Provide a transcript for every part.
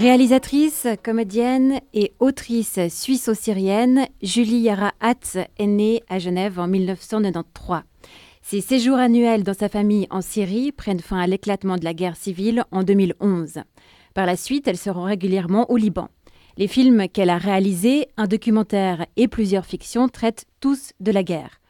Réalisatrice, comédienne et autrice suisse-syrienne, Julie Yara Hatz est née à Genève en 1993. Ses séjours annuels dans sa famille en Syrie prennent fin à l'éclatement de la guerre civile en 2011. Par la suite, elle se rend régulièrement au Liban. Les films qu'elle a réalisés, un documentaire et plusieurs fictions, traitent tous de la guerre.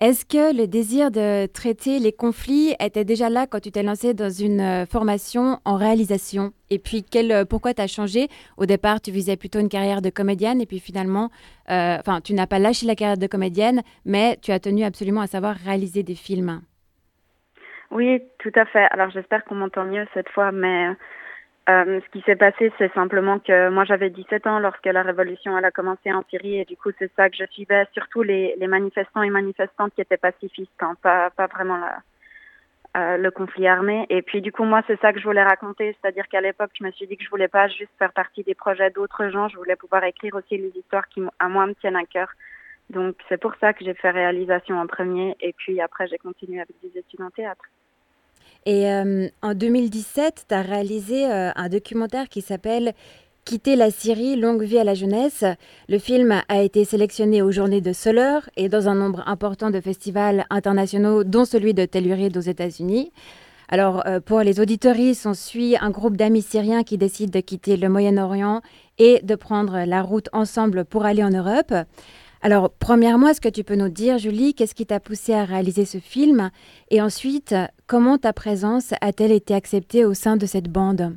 Est-ce que le désir de traiter les conflits était déjà là quand tu t'es lancée dans une euh, formation en réalisation? Et puis, quel, euh, pourquoi tu changé? Au départ, tu visais plutôt une carrière de comédienne et puis finalement, euh, enfin, tu n'as pas lâché la carrière de comédienne, mais tu as tenu absolument à savoir réaliser des films. Oui, tout à fait. Alors, j'espère qu'on m'entend mieux cette fois, mais euh, ce qui s'est passé, c'est simplement que moi j'avais 17 ans lorsque la révolution a commencé en Syrie et du coup c'est ça que je suivais, surtout les, manifestants et manifestantes qui étaient pacifistes, hein, pas, vraiment euh, le conflit armé. Et puis du coup moi c'est ça que je voulais raconter, c'est-à-dire qu'à l'époque je me suis dit que je voulais pas juste faire partie des projets d'autres gens, je voulais pouvoir écrire aussi les histoires qui à moi me tiennent à cœur. Donc c'est pour ça que j'ai fait réalisation en premier et puis après j'ai continué avec des études en théâtre. Et euh, en 2017, tu as réalisé euh, un documentaire qui s'appelle Quitter la Syrie, longue vie à la jeunesse. Le film a été sélectionné aux Journées de Soler et dans un nombre important de festivals internationaux, dont celui de Telluride aux États-Unis. Alors, euh, pour les auditories, on suit un groupe d'amis syriens qui décident de quitter le Moyen-Orient et de prendre la route ensemble pour aller en Europe. Alors, premièrement, est-ce que tu peux nous dire, Julie, qu'est-ce qui t'a poussé à réaliser ce film? Et ensuite, comment ta présence a-t-elle été acceptée au sein de cette bande?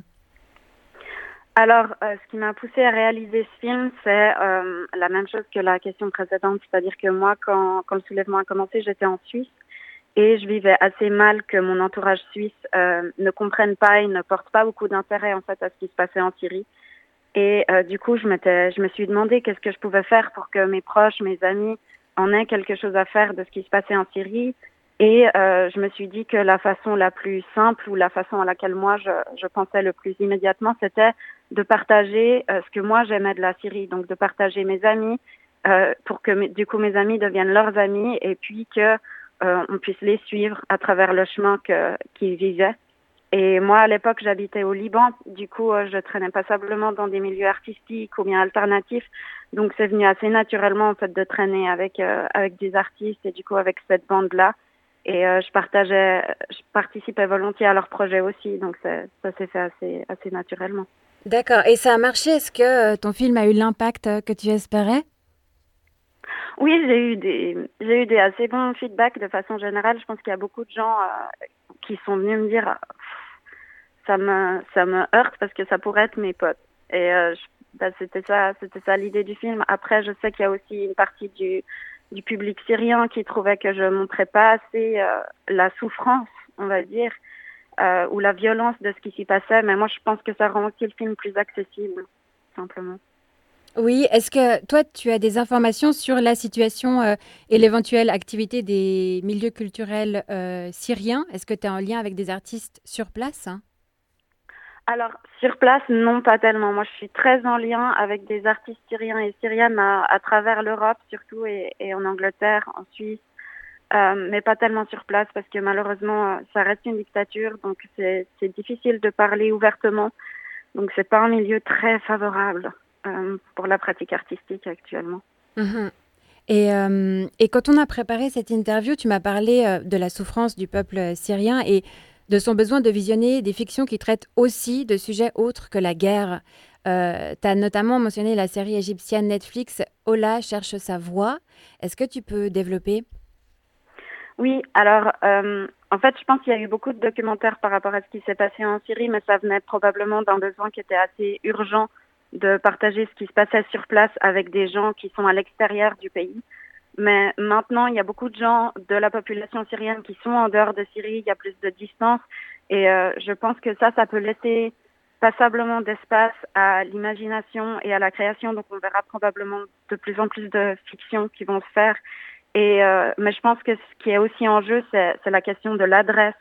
Alors, euh, ce qui m'a poussé à réaliser ce film, c'est euh, la même chose que la question précédente, c'est-à-dire que moi, quand, le soulèvement a commencé, j'étais en Suisse et je vivais assez mal que mon entourage suisse euh, ne comprenne pas et ne porte pas beaucoup d'intérêt en fait à ce qui se passait en Syrie. Et euh, du coup, je, je me suis demandé qu'est-ce que je pouvais faire pour que mes proches, mes amis en aient quelque chose à faire de ce qui se passait en Syrie. Et euh, je me suis dit que la façon la plus simple ou la façon à laquelle moi je, je pensais le plus immédiatement, c'était de partager euh, ce que moi j'aimais de la Syrie, donc de partager mes amis euh, pour que du coup mes amis deviennent leurs amis et puis que euh, on puisse les suivre à travers le chemin qu'ils vivaient. Et moi, à l'époque, j'habitais au Liban. Du coup, euh, je traînais passablement dans des milieux artistiques ou bien alternatifs. Donc, c'est venu assez naturellement, en fait, de traîner avec, euh, avec des artistes et du coup, avec cette bande-là. Et euh, je partageais, je participais volontiers à leurs projets aussi. Donc, ça, s'est fait assez, assez naturellement. D'accord. Et ça a marché? Est-ce que ton film a eu l'impact que tu espérais? Oui, j'ai eu des j'ai eu des assez bons feedbacks de façon générale. Je pense qu'il y a beaucoup de gens qui sont venus me dire ça me heurte parce que ça pourrait être mes potes. Et euh, bah, c'était ça c'était ça l'idée du film. Après, je sais qu'il y a aussi une partie du public syrien qui trouvait que je montrais pas assez euh, la souffrance, on va dire, euh, ou la violence de ce qui s'y passait. Mais moi, je pense que ça rend aussi le film plus accessible, simplement. Oui, est-ce que toi, tu as des informations sur la situation et l'éventuelle activité des milieux culturels syriens? Est-ce que tu es en lien avec des artistes sur place alors, sur place, non, pas tellement. Moi, je suis très en lien avec des artistes syriens et syriennes à, travers l'Europe, surtout, et, en Angleterre, en Suisse, euh, mais pas tellement sur place parce que malheureusement, ça reste une dictature, donc c'est difficile de parler ouvertement. Donc, c'est pas un milieu très favorable euh, pour la pratique artistique actuellement. Mhm. Et, euh, et, quand on a préparé cette interview, tu m'as parlé de la souffrance du peuple syrien et de son besoin de visionner des fictions qui traitent aussi de sujets autres que la guerre. Euh, tu as notamment mentionné la série égyptienne Netflix Ola cherche sa voix. Est-ce que tu peux développer? Oui, alors euh, en fait, je pense qu'il y a eu beaucoup de documentaires par rapport à ce qui s'est passé en Syrie, mais ça venait probablement d'un besoin qui était assez urgent de partager ce qui se passait sur place avec des gens qui sont à l'extérieur du pays. Mais maintenant, il y a beaucoup de gens de la population syrienne qui sont en dehors de Syrie, il y a plus de distance. Et euh, je pense que ça, ça peut laisser passablement d'espace à l'imagination et à la création. Donc on verra probablement de plus en plus de fictions qui vont se faire. Et euh, mais je pense que ce qui est aussi en jeu, c'est la question de l'adresse.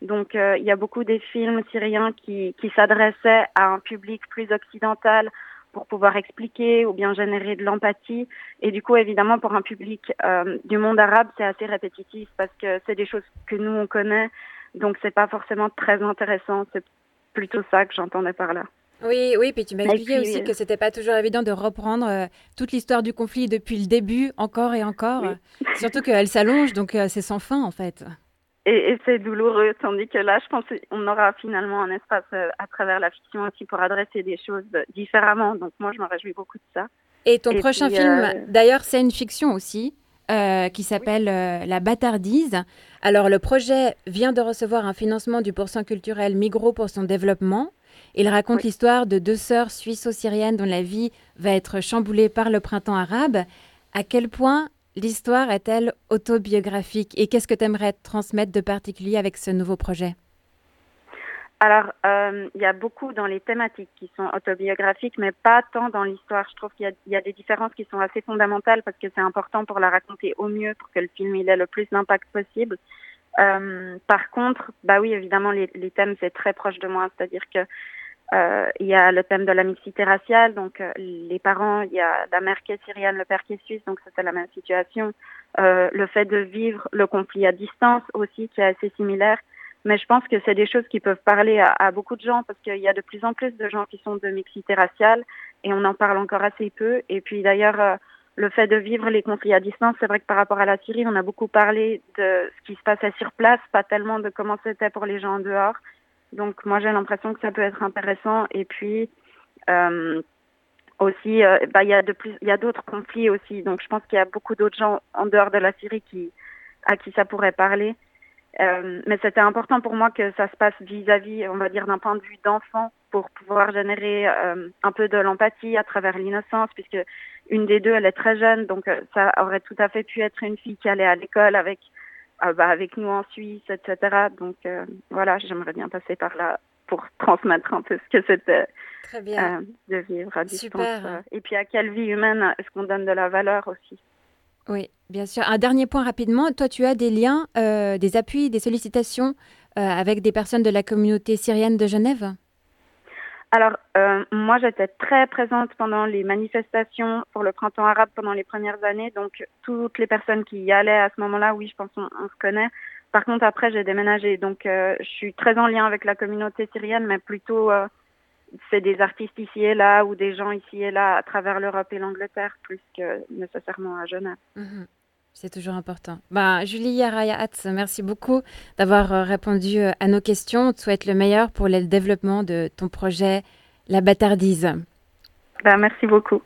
Donc euh, il y a beaucoup des films syriens qui, qui s'adressaient à un public plus occidental, pour pouvoir expliquer ou bien générer de l'empathie. Et du coup, évidemment, pour un public euh, du monde arabe, c'est assez répétitif parce que c'est des choses que nous, on connaît. Donc, c'est pas forcément très intéressant. C'est plutôt ça que j'entendais par là. Oui, oui, puis tu m'as expliqué aussi que c'était pas toujours évident de reprendre toute l'histoire du conflit depuis le début, encore et encore. Surtout qu'elle s'allonge, donc c'est sans fin en fait. Et, c'est douloureux, tandis que là, je pense qu'on aura finalement un espace à travers la fiction aussi pour adresser des choses différemment. Donc moi, je me réjouis beaucoup de ça. Et ton prochain film, d'ailleurs, c'est une fiction aussi. Euh, qui s'appelle euh, La bâtardise. Alors, le projet vient de recevoir un financement du pourcent culturel Migros pour son développement. Il raconte l'histoire de deux sœurs suisses-syriennes dont la vie va être chamboulée par le printemps arabe. À quel point l'histoire est-elle autobiographique et qu'est-ce que tu aimerais transmettre de particulier avec ce nouveau projet? Alors, euh, il y a beaucoup dans les thématiques qui sont autobiographiques, mais pas tant dans l'histoire. Je trouve qu'il y, a des différences qui sont assez fondamentales parce que c'est important pour la raconter au mieux, pour que le film il ait le plus d'impact possible. Euh, par contre, bah oui, évidemment, les, les thèmes c'est très proche de moi, c'est-à-dire que il y a le thème de la mixité raciale, donc euh, les parents, il y a la mère qui est syrienne, le père qui est suisse, donc c'était la même situation. Euh, le fait de vivre le conflit à distance aussi, qui est assez similaire. Mais je pense que c'est des choses qui peuvent parler à, beaucoup de gens parce qu'il y a de plus en plus de gens qui sont de mixité raciale et on en parle encore assez peu. Et puis d'ailleurs, euh, le fait de vivre les conflits à distance, c'est vrai que par rapport à la Syrie, on a beaucoup parlé de ce qui se passait sur place, pas tellement de comment c'était pour les gens en dehors. Donc moi j'ai l'impression que ça peut être intéressant. Et puis euh, aussi, euh, bah, il y a de plus, il y a d'autres conflits aussi. Donc je pense qu'il y a beaucoup d'autres gens en dehors de la Syrie à qui ça pourrait parler. Euh, mais c'était important pour moi que ça se passe vis-à-vis, on va dire, d'un point de vue d'enfant pour pouvoir générer un peu de l'empathie à travers l'innocence, puisque une des deux, elle est très jeune, donc ça aurait tout à fait pu être une fille qui allait à l'école avec, bah, avec nous en Suisse, etc. Donc voilà, j'aimerais bien passer par là pour transmettre un peu ce que c'était de vivre à distance. et puis à quelle vie humaine est-ce qu'on donne de la valeur aussi? Oui, bien sûr. Un dernier point rapidement. Toi, tu as des liens, euh, des appuis, des sollicitations euh, avec des personnes de la communauté syrienne de Genève? Alors, euh, moi, j'étais très présente pendant les manifestations pour le printemps arabe pendant les premières années. Donc, toutes les personnes qui y allaient à ce moment-là, oui, je pense qu'on se connaît. Par contre, après, j'ai déménagé. Donc, je suis très en lien avec la communauté syrienne, mais plutôt c'est des artistes ici et là ou des gens ici et là à travers l'Europe et l'Angleterre plus que nécessairement à Genève. Mhm. C'est toujours important. Bah, Julie Yarayat, merci beaucoup d'avoir euh, répondu euh, à nos questions. On te souhaite le meilleur pour le développement de ton projet La Bâtardise. Bah, merci beaucoup.